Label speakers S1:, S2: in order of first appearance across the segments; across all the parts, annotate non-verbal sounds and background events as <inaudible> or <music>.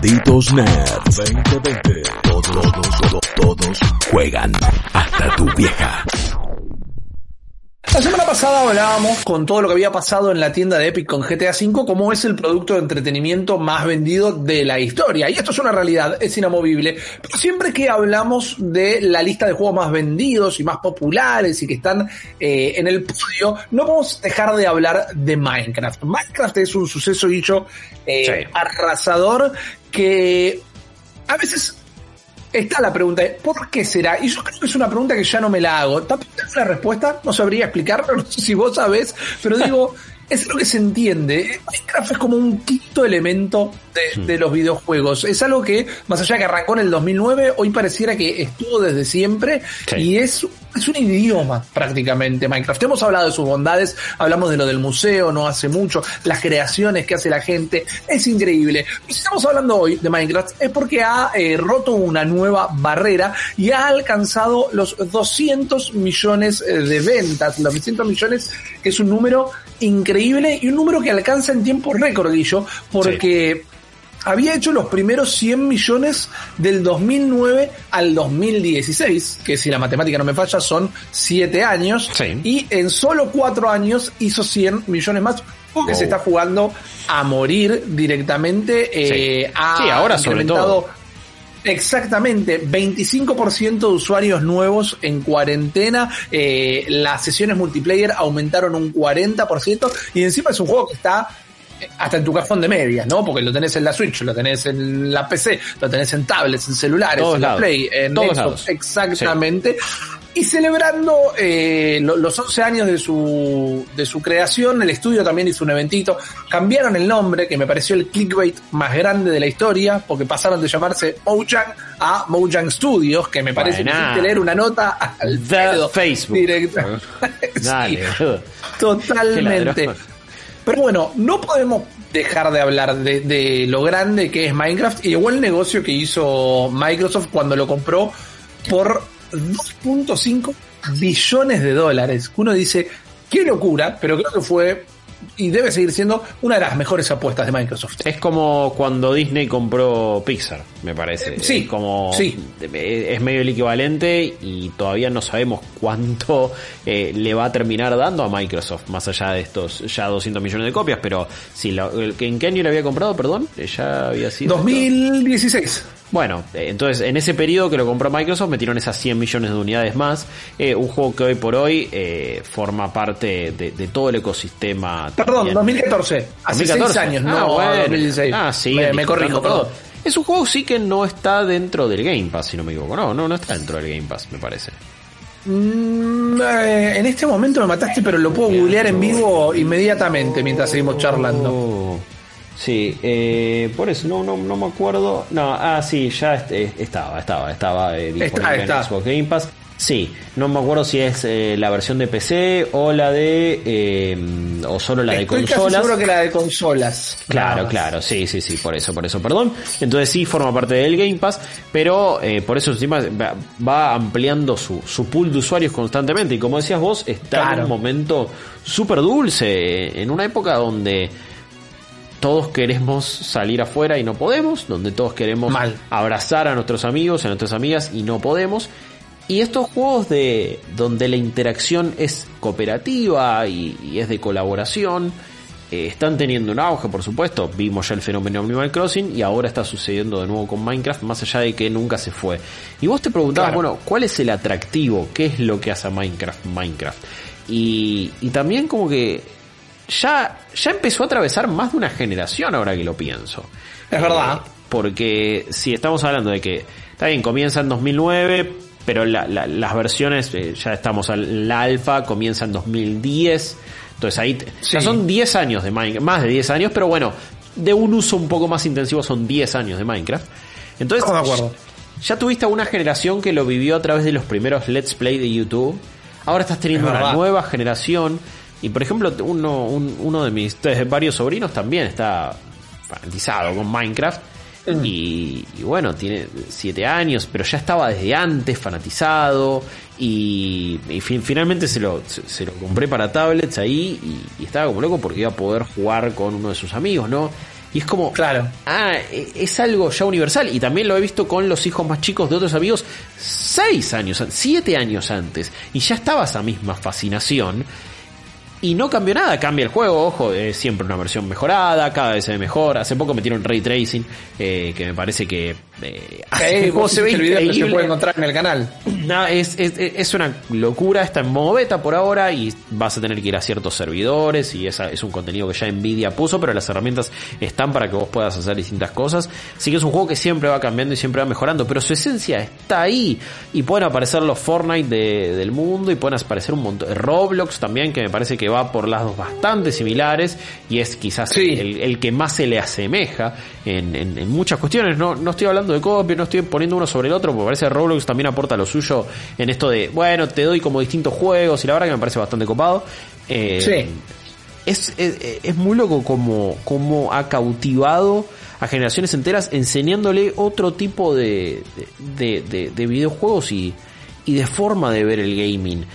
S1: Malditos Nerds 2020. Todos, todos, todos, todos juegan. Hasta tu vieja.
S2: La semana pasada hablábamos con todo lo que había pasado en la tienda de Epic con GTA V, como es el producto de entretenimiento más vendido de la historia. Y esto es una realidad, es inamovible. Pero siempre que hablamos de la lista de juegos más vendidos y más populares y que están eh, en el podio, no podemos dejar de hablar de Minecraft. Minecraft es un suceso dicho eh,
S3: Sí.
S2: arrasador que a veces Está la pregunta, de, ¿por qué será? Y yo creo que es una pregunta que ya no me la hago. Tampoco tengo una respuesta, no sabría explicarlo, <laughs> no sé si vos sabés, pero digo, <laughs> es lo que se entiende. Minecraft es como un quinto elemento de, de los videojuegos. Es algo que, más allá de que arrancó en el 2009, hoy pareciera que estuvo desde siempre
S3: Sí.
S2: y es, es un idioma prácticamente Minecraft. Hemos hablado de sus bondades, hablamos de lo del museo no hace mucho, las creaciones que hace la gente, es increíble. Y si estamos hablando hoy de Minecraft es porque ha eh, roto una nueva barrera y ha alcanzado los 200 millones eh, de ventas, los 200 millones es un número increíble y un número que alcanza en tiempo récord, Guillo, porque había hecho los primeros 100 millones del 2009 al 2016, que si la matemática no me falla son 7 años,
S3: Sí.
S2: y en solo 4 años hizo 100 millones más, porque
S3: Oh.
S2: se está jugando a morir directamente. Eh,
S3: Sí.
S2: ha
S3: Sí, ahora sobre todo.
S2: Exactamente, 25% de usuarios nuevos en cuarentena, eh, las sesiones multiplayer aumentaron un 40% y encima es un juego que está hasta en tu cajón de medias, ¿no? Porque lo tenés en la Switch, lo tenés en la PC, lo tenés en tablets, en celulares,
S3: Todos
S2: en la. Play, en
S3: Todos
S2: Xbox,
S3: lados.
S2: exactamente. Y celebrando eh, lo- los 11 años de su, de su creación, el estudio también hizo un eventito. Cambiaron el nombre, que me pareció el clickbait más grande de la historia, porque pasaron de llamarse Mojang a Mojang Studios, que me parece que
S3: Buena.
S2: hiciste leer una nota al
S3: The
S2: pedo,
S3: Facebook.
S2: directa. <laughs> Sí,
S3: Dale, boludo.
S2: totalmente. Pero bueno, no podemos dejar de hablar de, de lo grande que es Minecraft y el negocio que hizo Microsoft cuando lo compró por 2.5 billones de dólares. Uno dice, qué locura, pero creo que fue y debe seguir siendo una de las mejores apuestas de Microsoft.
S3: Es como cuando Disney compró Pixar, me parece.
S2: Sí,
S3: Es como
S2: sí.
S3: es medio el equivalente y todavía no sabemos cuánto eh, le va a terminar dando a Microsoft, más allá de estos ya 200 millones de copias, pero si lo- el- ¿en qué año le había comprado, perdón? Eh, Ya había sido
S2: 2016.
S3: Bueno, eh, entonces en ese periodo que lo compró Microsoft metieron esas 100 millones de unidades más. Eh, un juego que hoy por hoy eh, forma parte de, de todo el ecosistema.
S2: Perdón,
S3: también.
S2: 2014. Hace
S3: 2014.
S2: 6 años,
S3: Ah,
S2: no
S3: bueno.
S2: 2016.
S3: Ah, sí,
S2: me, me corrijo, perdón.
S3: Es un juego sí que no está dentro del Game Pass, si no me equivoco. No, no, no está dentro del Game Pass, me parece.
S2: Mm, eh, en este momento me mataste, pero lo puedo googlear en vivo inmediatamente mientras seguimos charlando.
S3: Oh. Sí, eh, por eso no, no, no me acuerdo. No, ah, sí, ya est- eh, estaba, estaba, estaba eh, disponible
S2: Está,
S3: en
S2: está.
S3: Xbox Game Pass. Sí, no me acuerdo si es eh, la versión de PC o la de. eh, o solo la de
S2: Estoy casi
S3: consolas.
S2: seguro que la de consolas.
S3: Claro, claro, sí, sí, sí, por eso, por eso, perdón. Entonces sí forma parte del Game Pass, pero eh, por eso encima va, ampliando su, su pool de usuarios constantemente. Y como decías vos, está en
S2: Claro.
S3: un momento súper dulce, en una época donde todos queremos salir afuera y no podemos, donde todos queremos
S2: Mal.
S3: abrazar a nuestros amigos, a nuestras amigas y no podemos. Y estos juegos de donde la interacción es cooperativa y, y es de colaboración, eh, están teniendo un auge, por supuesto. Vimos ya el fenómeno Animal Crossing y ahora está sucediendo de nuevo con Minecraft, más allá de que nunca se fue. Y vos te preguntabas,
S2: Claro.
S3: bueno, ¿cuál es el atractivo? ¿Qué es lo que hace a Minecraft Minecraft? Y, y también como que ya, ya empezó a atravesar más de una generación ahora que lo pienso.
S2: Es verdad.
S3: Eh, porque si estamos hablando de que, está bien, comienza en 2009, pero la- la- las versiones, eh, ya estamos al la alfa, comienza en 2010. Entonces ahí ya son 10 años de Minecraft, más de 10 años, pero bueno, de un uso un poco más intensivo son 10 años de Minecraft. Entonces,
S2: Estamos de acuerdo.
S3: ya tuviste una generación que lo vivió a través de los primeros Let's Play de YouTube. Ahora estás teniendo
S2: Es
S3: una
S2: verdad.
S3: nueva generación. Y por ejemplo, uno, un- uno de mis varios sobrinos también está fanatizado con Minecraft.
S2: Mm.
S3: Y, y bueno, tiene siete años, pero ya estaba desde antes fanatizado. Y, y fin- finalmente se lo, se, se lo compré para tablets ahí. Y, y estaba como loco porque iba a poder jugar con uno de sus amigos, ¿no? Y es como,
S2: Claro.
S3: ah, e- es algo ya universal. Y también lo he visto con los hijos más chicos de otros amigos, seis años, an- siete años antes. Y ya estaba esa misma fascinación. Y no cambió nada, cambia el juego, ojo, es siempre una versión mejorada, cada vez se ve mejor. Hace poco metieron ray tracing, eh, que me parece que eh,
S2: Hey, vos
S3: se ve
S2: el video que se puede encontrar en el canal.
S3: No, es, es, es una locura, está en modo beta por ahora y vas a tener que ir a ciertos servidores y esa es un contenido que ya Nvidia puso, pero las herramientas están para que vos puedas hacer distintas cosas. Así que es un juego que siempre va cambiando y siempre va mejorando, pero su esencia está ahí y pueden aparecer los Fortnite de- del mundo y pueden aparecer un montón. Roblox también, que me parece que va por lados bastante similares y es quizás
S2: Sí.
S3: el, el que más se le asemeja en, en- en muchas cuestiones. No, no estoy hablando de copia, no estoy poniendo uno sobre el otro, porque parece que Roblox también aporta lo suyo en esto de, bueno, te doy como distintos juegos y la verdad que me parece bastante copado. Eh,
S2: Sí.
S3: Es, es, es muy loco como, como ha cautivado a generaciones enteras enseñándole otro tipo de, de, de- de videojuegos y, y de forma de ver el gaming.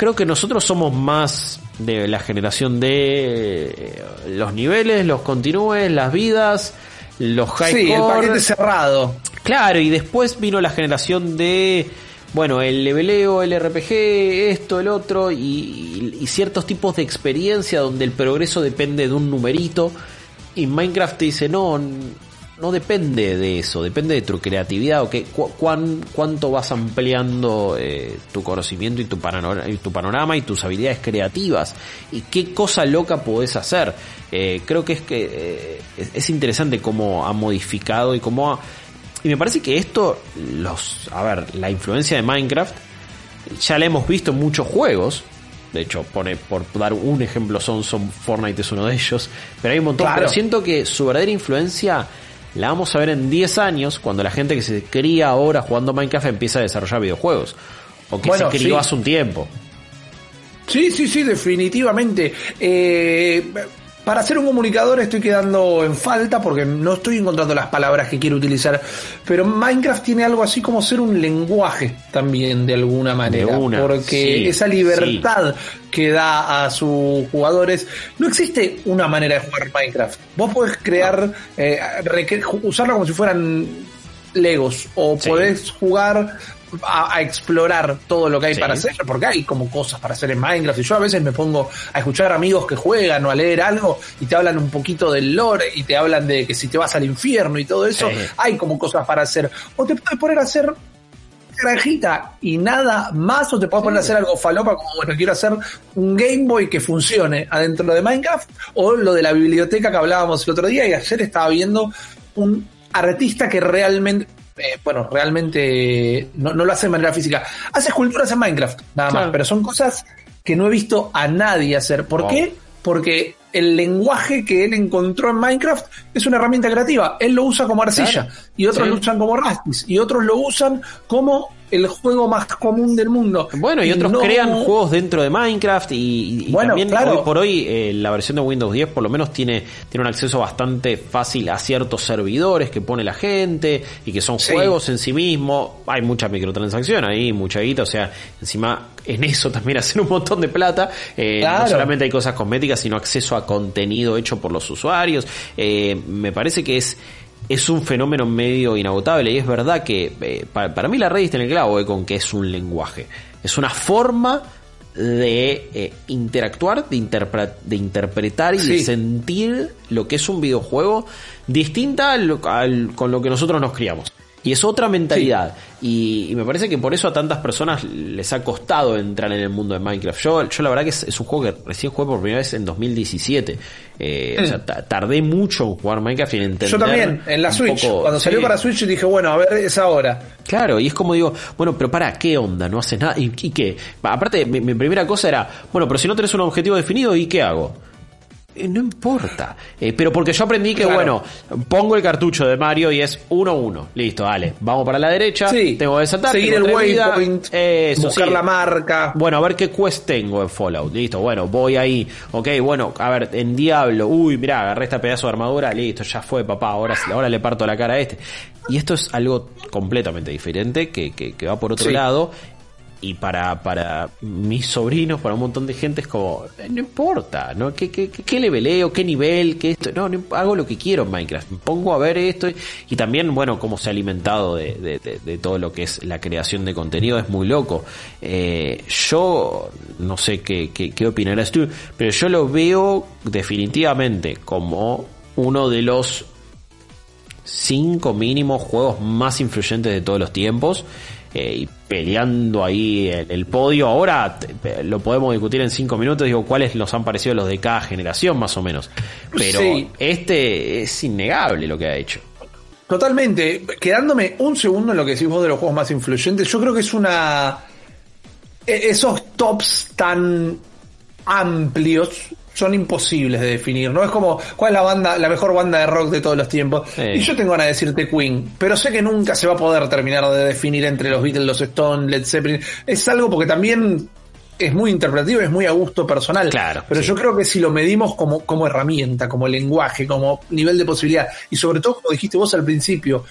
S3: Creo que nosotros somos más de la generación de eh, los niveles, los continúes, las vidas, los high
S2: Sí, el paquete cerrado.
S3: Claro, y después vino la generación de, bueno, el leveleo, el RPG, esto, el otro, y, y- ciertos tipos de experiencia donde el progreso depende de un numerito. Y Minecraft te dice, no, no depende de eso, depende de tu creatividad, o que, cu- cuán- cuánto vas ampliando eh, tu conocimiento y tu, panorama, y tu panorama y tus habilidades creativas, y qué cosa loca podés hacer. Eh, creo que es que eh, es, es interesante cómo ha modificado y cómo ha... Y me parece que esto, los, a ver, la influencia de Minecraft, ya la hemos visto en muchos juegos. De hecho, pone, por dar un ejemplo, son, son Fortnite es uno de ellos. Pero hay un montón.
S2: Claro.
S3: Pero siento que su verdadera influencia la vamos a ver en 10 años, cuando la gente que se cría ahora jugando Minecraft empieza a desarrollar videojuegos. O que
S2: Bueno,
S3: se crió
S2: sí.
S3: hace un tiempo.
S2: Sí, sí, sí, definitivamente. Eh, para ser un comunicador estoy quedando en falta porque no estoy encontrando las palabras que quiero utilizar. Pero Minecraft tiene algo así como ser un lenguaje también de alguna manera.
S3: una,
S2: porque
S3: sí,
S2: esa libertad que da a sus jugadores. No existe una manera de jugar Minecraft. Vos podés crear, eh, usarlo como si fueran Legos o
S3: Sí.
S2: podés jugar a, a explorar todo lo que hay
S3: Sí.
S2: para hacer, porque hay como cosas para hacer en Minecraft y yo a veces me pongo a escuchar amigos que juegan o a leer algo y te hablan un poquito del lore y te hablan de que si te vas al infierno y todo eso,
S3: Sí.
S2: hay como cosas para hacer. O te puedes poner a hacer granjita y nada más o te puedes poner a hacer algo falopa como bueno quiero hacer un Game Boy que funcione adentro de Minecraft o lo de la biblioteca que hablábamos el otro día y ayer estaba viendo un artista que realmente eh, bueno, realmente no, no lo hace de manera física. Hace esculturas en Minecraft, nada más, pero son cosas que no he visto a nadie hacer. ¿Por
S3: Wow.
S2: qué? Porque el lenguaje que él encontró en Minecraft es una herramienta creativa. Él lo usa como arcilla
S3: Claro.
S2: y otros
S3: Sí.
S2: lo usan como rastis y otros lo usan como el juego más común del mundo.
S3: Bueno, y otros
S2: no-
S3: crean juegos dentro de Minecraft y, y- y
S2: Bueno,
S3: también
S2: claro.
S3: hoy por hoy eh, la versión de Windows 10 por lo menos tiene, tiene un acceso bastante fácil a ciertos servidores que pone la gente y que son
S2: Sí.
S3: juegos en sí mismo. Hay mucha microtransacción ahí, mucha guita, o sea, encima en eso también <laughs> hacen un montón de plata. Eh,
S2: Claro.
S3: No solamente hay cosas cosméticas, sino acceso a contenido hecho por los usuarios. Eh, me parece que es es un fenómeno medio inagotable y es verdad que eh, para, para mí la red está en el clavo eh, con que es un lenguaje. Es una forma de eh, interactuar, de, interpre- de interpretar y de sentir lo que es un videojuego distinta al- con lo que nosotros nos criamos. Y es otra mentalidad. Y, y me parece que por eso a tantas personas les ha costado entrar en el mundo de Minecraft. Yo, yo la verdad que es, es un juego que recién jugué por primera vez en 2017. Eh, O sea, ta- tardé mucho en jugar Minecraft y en entender.
S2: Yo también, en la Switch.
S3: poco-
S2: Cuando salió
S3: sí.
S2: para Switch dije, bueno, a ver, es ahora.
S3: Claro, y es como digo, bueno, pero para, ¿qué onda? No haces nada. ¿Y, y qué? Aparte, mi, mi primera cosa era, bueno, pero si no tenés un objetivo definido, ¿y qué hago? Eh, no importa. Eh, pero porque yo aprendí que,
S2: Claro.
S3: bueno, pongo el cartucho de Mario y es 1-1. Listo, dale. Vamos para la derecha.
S2: Sí.
S3: Tengo que desatar.
S2: Seguir el waypoint,
S3: Eso,
S2: buscar
S3: sí.
S2: la marca.
S3: Bueno, a ver qué quest tengo en Fallout. Listo, bueno, voy ahí. Ok, bueno, a ver, en Diablo. Uy, mirá, agarré este pedazo de armadura. Listo, ya fue, papá. Ahora, ahora le parto la cara a este. Y esto es algo completamente diferente que, que, que va por otro
S2: Sí.
S3: lado. Y para, para mis sobrinos, para un montón de gente, es como, no importa, ¿no? ¿Qué, qué, qué, qué leveleo? ¿Qué nivel? ¿Qué esto? No, no, hago lo que quiero en Minecraft. Pongo a ver esto y también, bueno, cómo se ha alimentado de, de, de, de todo lo que es la creación de contenido es muy loco. Eh, yo no sé qué, qué, qué opinarás tú, pero yo lo veo definitivamente como uno de los cinco mínimos juegos más influyentes de todos los tiempos. Eh, y peleando ahí el, el podio. Ahora te- lo podemos discutir en cinco minutos. Digo, cuáles nos han parecido los de cada generación, más o menos. Pero
S2: Sí.
S3: este es innegable lo que ha hecho.
S2: Totalmente. Quedándome un segundo en lo que decís vos de los juegos más influyentes, yo creo que es una. e- Esos tops tan amplios son imposibles de definir, ¿no? Es como, ¿cuál es la banda, la mejor banda de rock de todos los tiempos?
S3: Sí.
S2: Y yo tengo ganas de decirte Queen, pero sé que nunca se va a poder terminar de definir entre los Beatles, los Stones, Led Zeppelin. Es algo porque también es muy interpretativo, es muy a gusto personal.
S3: Claro,
S2: Pero
S3: sí.
S2: yo creo que si lo medimos como, como herramienta, como lenguaje, como nivel de posibilidad, y sobre todo, como dijiste vos al principio,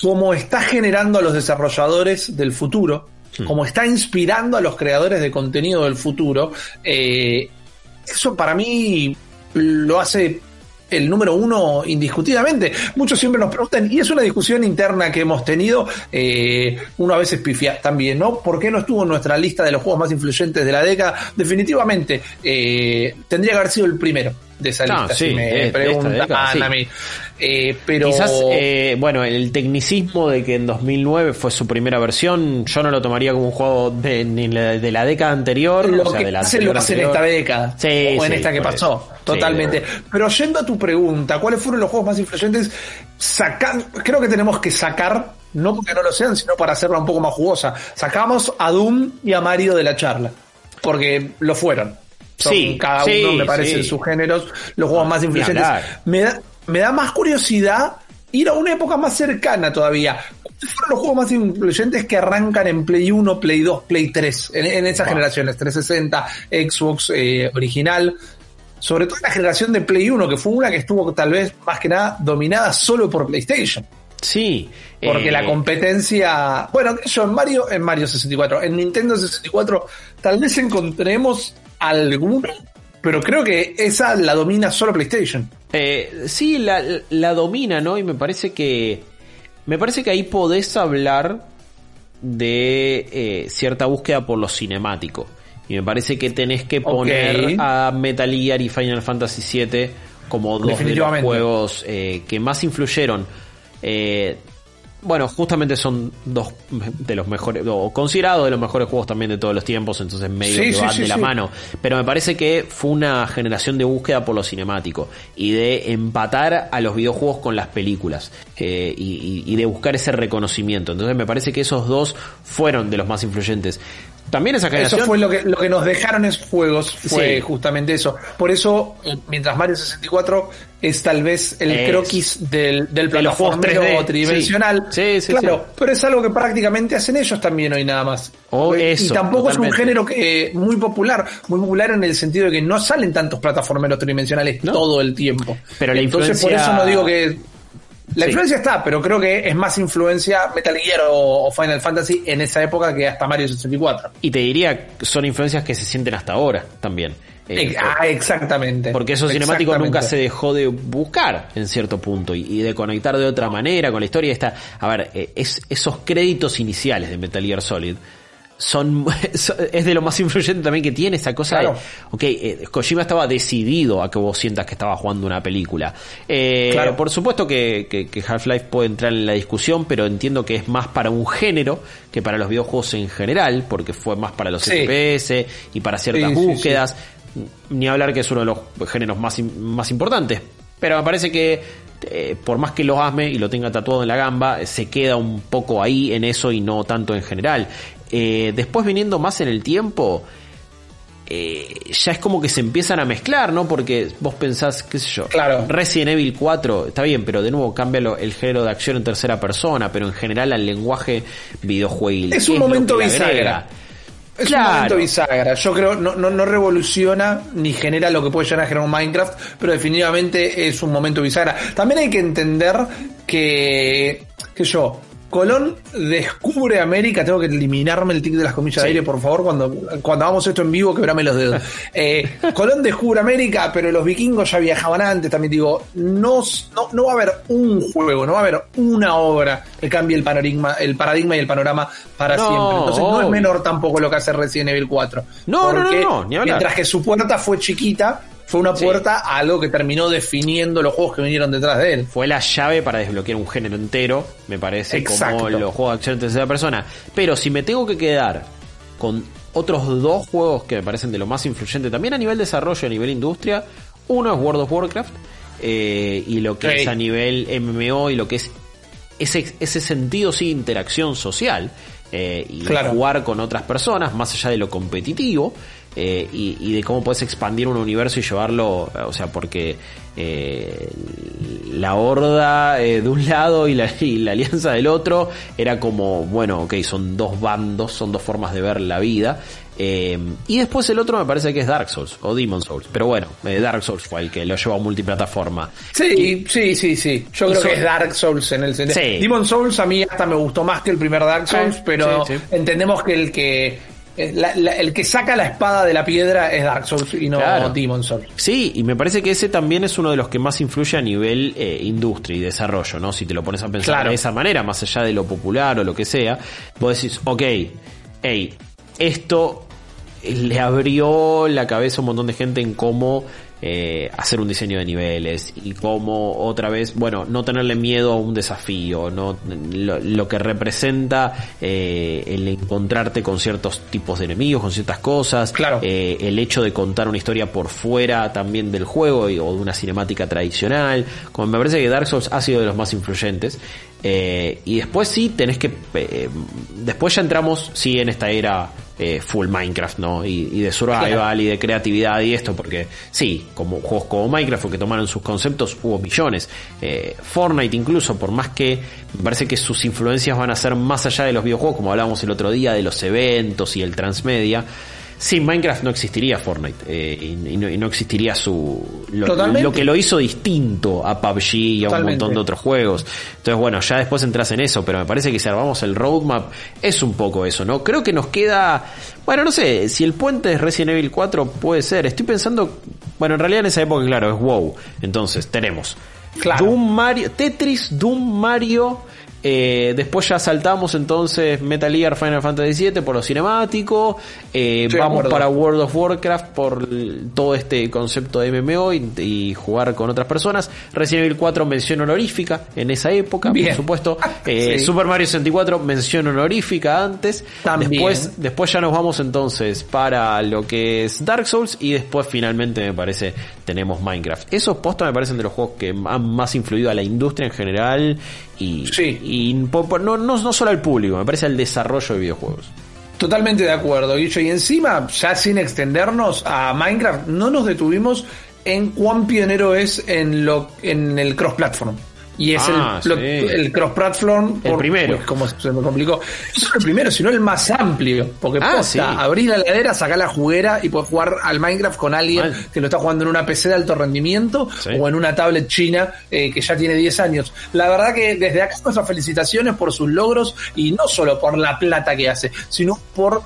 S2: como está generando a los desarrolladores del futuro, como está inspirando a los creadores de contenido del futuro, eh, eso para mí lo hace el número uno indiscutidamente. Muchos siempre nos preguntan, y es una discusión interna que hemos tenido, eh, uno a veces también, ¿no? ¿Por qué no estuvo en nuestra lista de los juegos más influyentes de la década? Definitivamente, eh, tendría que haber sido el primero de esa
S3: Ah,
S2: lista,
S3: sí,
S2: si me preguntan
S3: década, sí.
S2: a mí. Eh, pero
S3: Quizás, eh, bueno, el tecnicismo de que en 2009 fue su primera versión, yo no lo tomaría como un juego de, ni la- de la década anterior,
S2: lo
S3: o sea,
S2: que
S3: de la
S2: hace lo
S3: anterior
S2: que hace en esta década
S3: Sí,
S2: o en esta que pasó
S3: eso.
S2: totalmente pero yendo a tu pregunta cuáles fueron los juegos más influyentes sacan creo que tenemos que sacar no porque no lo sean sino para hacerla un poco más jugosa sacamos a Doom y a Mario de la charla porque lo fueron Son
S3: Sí,
S2: cada
S3: sí,
S2: uno me parece
S3: sí.
S2: en sus géneros los juegos más
S3: ni
S2: influyentes me da me da más curiosidad ir a una época más cercana todavía ¿Cuáles fueron los juegos más influyentes que arrancan en Play 1, Play 2, Play 3? En, en esas
S3: Wow.
S2: generaciones, 360, Xbox eh, original. Sobre todo en la generación de Play 1, que fue una que estuvo tal vez más que nada dominada solo por PlayStation.
S3: Sí.
S2: Porque
S3: eh,
S2: la competencia. Bueno, yo en Mario, en Mario 64, en Nintendo 64, tal vez encontremos alguna, pero creo que esa la domina solo PlayStation.
S3: Eh, sí, la, la domina, ¿no? Y me parece que. Me parece que ahí podés hablar de eh, cierta búsqueda por lo cinemático. Y me parece que tenés que poner a Metal Gear y Final Fantasy VII como dos de los juegos eh, que más influyeron. Eh, bueno, justamente son dos de los mejores, o considerados de los mejores juegos también de todos los tiempos, entonces medio
S2: Sí,
S3: que
S2: sí,
S3: van
S2: sí,
S3: de la mano. Pero me parece que fue una generación de búsqueda por lo cinemático y de empatar a los videojuegos con las películas eh, y, y- y de buscar ese reconocimiento. Entonces me parece que esos dos fueron de los más influyentes. También esa generación...
S2: Eso fue lo que, lo que nos dejaron esos juegos, fue
S3: Sí.
S2: justamente eso. Por eso, eh, mientras Mario 64 es tal vez el
S3: Es.
S2: croquis del, del plataformero
S3: 3D,
S2: tridimensional.
S3: sí. Sí, sí,
S2: claro, pero es algo que prácticamente hacen ellos también hoy nada más.
S3: Oh,
S2: y
S3: eso,
S2: tampoco es un género que muy popular, muy popular en el sentido de que no salen tantos plataformeros tridimensionales
S3: No.
S2: todo el tiempo.
S3: Pero la
S2: Entonces por
S3: influencia-
S2: eso no digo que la
S3: Sí.
S2: influencia está, pero creo que es más influencia Metal Gear o, o Final Fantasy en esa época que hasta Mario 64.
S3: Y te diría, que son influencias que se sienten hasta ahora también. Eh,
S2: Eh, ah, exactamente.
S3: Porque eso cinemático nunca se dejó de buscar en cierto punto y, y de conectar de otra manera con la historia. Está, a ver, eh, es, esos créditos iniciales de Metal Gear Solid <laughs> son es de lo más influyente también que tiene esa cosa
S2: Claro.
S3: de, ok, eh, Kojima estaba decidido a que vos sientas que estaba jugando una película. Eh,
S2: Claro.
S3: Por supuesto que, que- que Half-Life puede entrar en la discusión, pero entiendo que es más para un género que para los videojuegos en general, porque fue más para los
S2: Sí.
S3: FPS y para ciertas
S2: Sí, sí, sí.
S3: búsquedas ni hablar que es uno de los géneros más, más importantes. Pero me parece que eh, por más que lo asme y lo tenga tatuado en la gamba, se queda un poco ahí en eso y no tanto en general. Eh, después viniendo más en el tiempo, eh, ya es como que se empiezan a mezclar, ¿no? Porque vos pensás, qué sé yo,
S2: Claro.
S3: Resident Evil 4, está bien, pero de nuevo cambia el género de acción en tercera persona, pero en general al lenguaje videojueguil.
S2: Es
S3: ¿qué
S2: un momento bisagra. Es
S3: Claro.
S2: un momento bisagra. Yo creo no, no, no revoluciona ni genera lo que puede llegar a generar un Minecraft, pero definitivamente es un momento bisagra. También hay que entender que, que yo, Colón descubre América. Tengo que eliminarme el tic de las comillas de aire, por favor. Cuando, cuando hagamos esto en vivo, quebrame los dedos. <laughs> Eh, Colón descubre América, pero los vikingos ya viajaban antes. También digo, no, no, va a haber un juego, no va a haber una obra que cambie el paradigma, el paradigma y el panorama para siempre. Entonces no es menor tampoco lo que hace Resident Evil 4.
S3: No, no, no, no,
S2: Mientras que su puerta fue chiquita, fue una puerta a algo que terminó definiendo los juegos que vinieron detrás de él.
S3: Fue la llave para desbloquear un género entero, me parece, como los juegos de acción en tercera persona. Pero si me tengo que quedar con otros dos juegos que me parecen de lo más influyente, también a nivel desarrollo, a nivel industria, uno es World of Warcraft, eh, y lo que es a nivel MMO y lo que es ese, ese sentido sí interacción social eh, y jugar con otras personas más allá de lo competitivo eh, y, de cómo puedes expandir un universo y llevarlo, o sea, porque eh, la horda eh, de un <laughs> lado y la, alianza del otro era como, bueno, ok, son dos bandos, son dos formas de ver la vida. y después el otro me parece que es Dark Souls o Demon Souls, pero bueno, Dark Souls fue el que lo llevó a multiplataforma.
S2: Sí, sí, sí, sí. Yo creo que es Dark Souls en el sentido. Demon Souls a mí hasta me gustó más que el primer Dark Souls, pero entendemos que el que eh, el que saca la espada de la piedra es Dark Souls y no Demon Souls.
S3: Sí, y me parece que ese también es uno de los que más influye a nivel eh, industria y desarrollo, ¿no? Si te lo pones a pensar de esa manera, más allá de lo popular o lo que sea, vos decís, ok, hey, esto le abrió la cabeza a un montón de gente en cómo eh, hacer un diseño de niveles y cómo otra vez, bueno, no tenerle miedo a un desafío, no lo, que representa eh, el encontrarte con ciertos tipos de enemigos, con ciertas cosas,
S2: claro.
S3: Eh, el hecho de contar una historia por fuera también del juego o de una cinemática tradicional, como me parece que Dark Souls ha sido de los más influyentes. y después sí tenés que después ya entramos sí en esta era eh, full Minecraft, ¿no? Y, de survival y de creatividad y esto, porque sí, como juegos como Minecraft que tomaron sus conceptos, hubo millones. Eh, Fortnite incluso, por más que me parece que sus influencias van a ser más allá de los videojuegos, como hablábamos el otro día, de los eventos y el transmedia. Sin Minecraft no existiría Fortnite eh, y, no, existiría su lo, que lo hizo distinto a PUBG y a un montón de otros juegos. Entonces, bueno, ya después entras en eso, pero me parece que si armamos el roadmap es un poco eso, ¿no? Creo que nos queda, bueno, no sé, si el puente es Resident Evil 4 puede ser. Estoy pensando, bueno, en realidad en esa época, claro, es WoW. Entonces, tenemos Doom Mario, Tetris, Doom Mario, eh, después ya saltamos entonces Metal Gear Final Fantasy VII por lo cinemático. Eh, vamos para World of Warcraft por todo este concepto de MMO y, jugar con otras personas. Resident Evil 4 mención honorífica en esa época, por supuesto. <laughs> Eh, Super Mario 64 mención honorífica antes. Después, después ya nos vamos entonces para lo que es Dark Souls y después finalmente me parece tenemos Minecraft. Esos postos me parecen de los juegos que han más influido a la industria en general y, y no, no, solo al público, me parece al desarrollo de videojuegos.
S2: Totalmente de acuerdo, Guillo. Y encima, ya sin extendernos a Minecraft, no nos detuvimos en cuán pionero es en lo en el cross-platform. Y es el, ah, el cross-platform.
S3: El primero.
S2: Pues, como se me complicó. No solo el primero, sino el más amplio. Porque ah, posta, abrir la heladera, sacar la juguera y puedes jugar al Minecraft con alguien que lo está jugando en una PC de alto rendimiento o en una tablet china eh, que ya tiene 10 años. La verdad que desde acá nuestras felicitaciones por sus logros y no solo por la plata que hace, sino por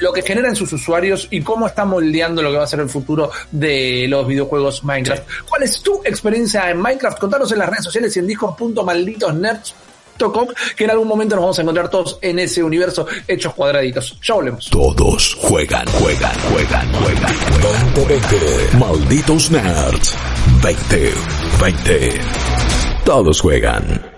S2: lo que generan sus usuarios y cómo está moldeando lo que va a ser el futuro de los videojuegos Minecraft. ¿Cuál es tu experiencia en Minecraft? Contanos en las redes sociales y en disco.malditosnerds.com que en algún momento nos vamos a encontrar todos en ese universo hechos cuadraditos. Ya volvemos.
S1: Todos juegan, juegan, juegan, juegan. 2020. Malditos Nerds. 20, 20. Todos juegan.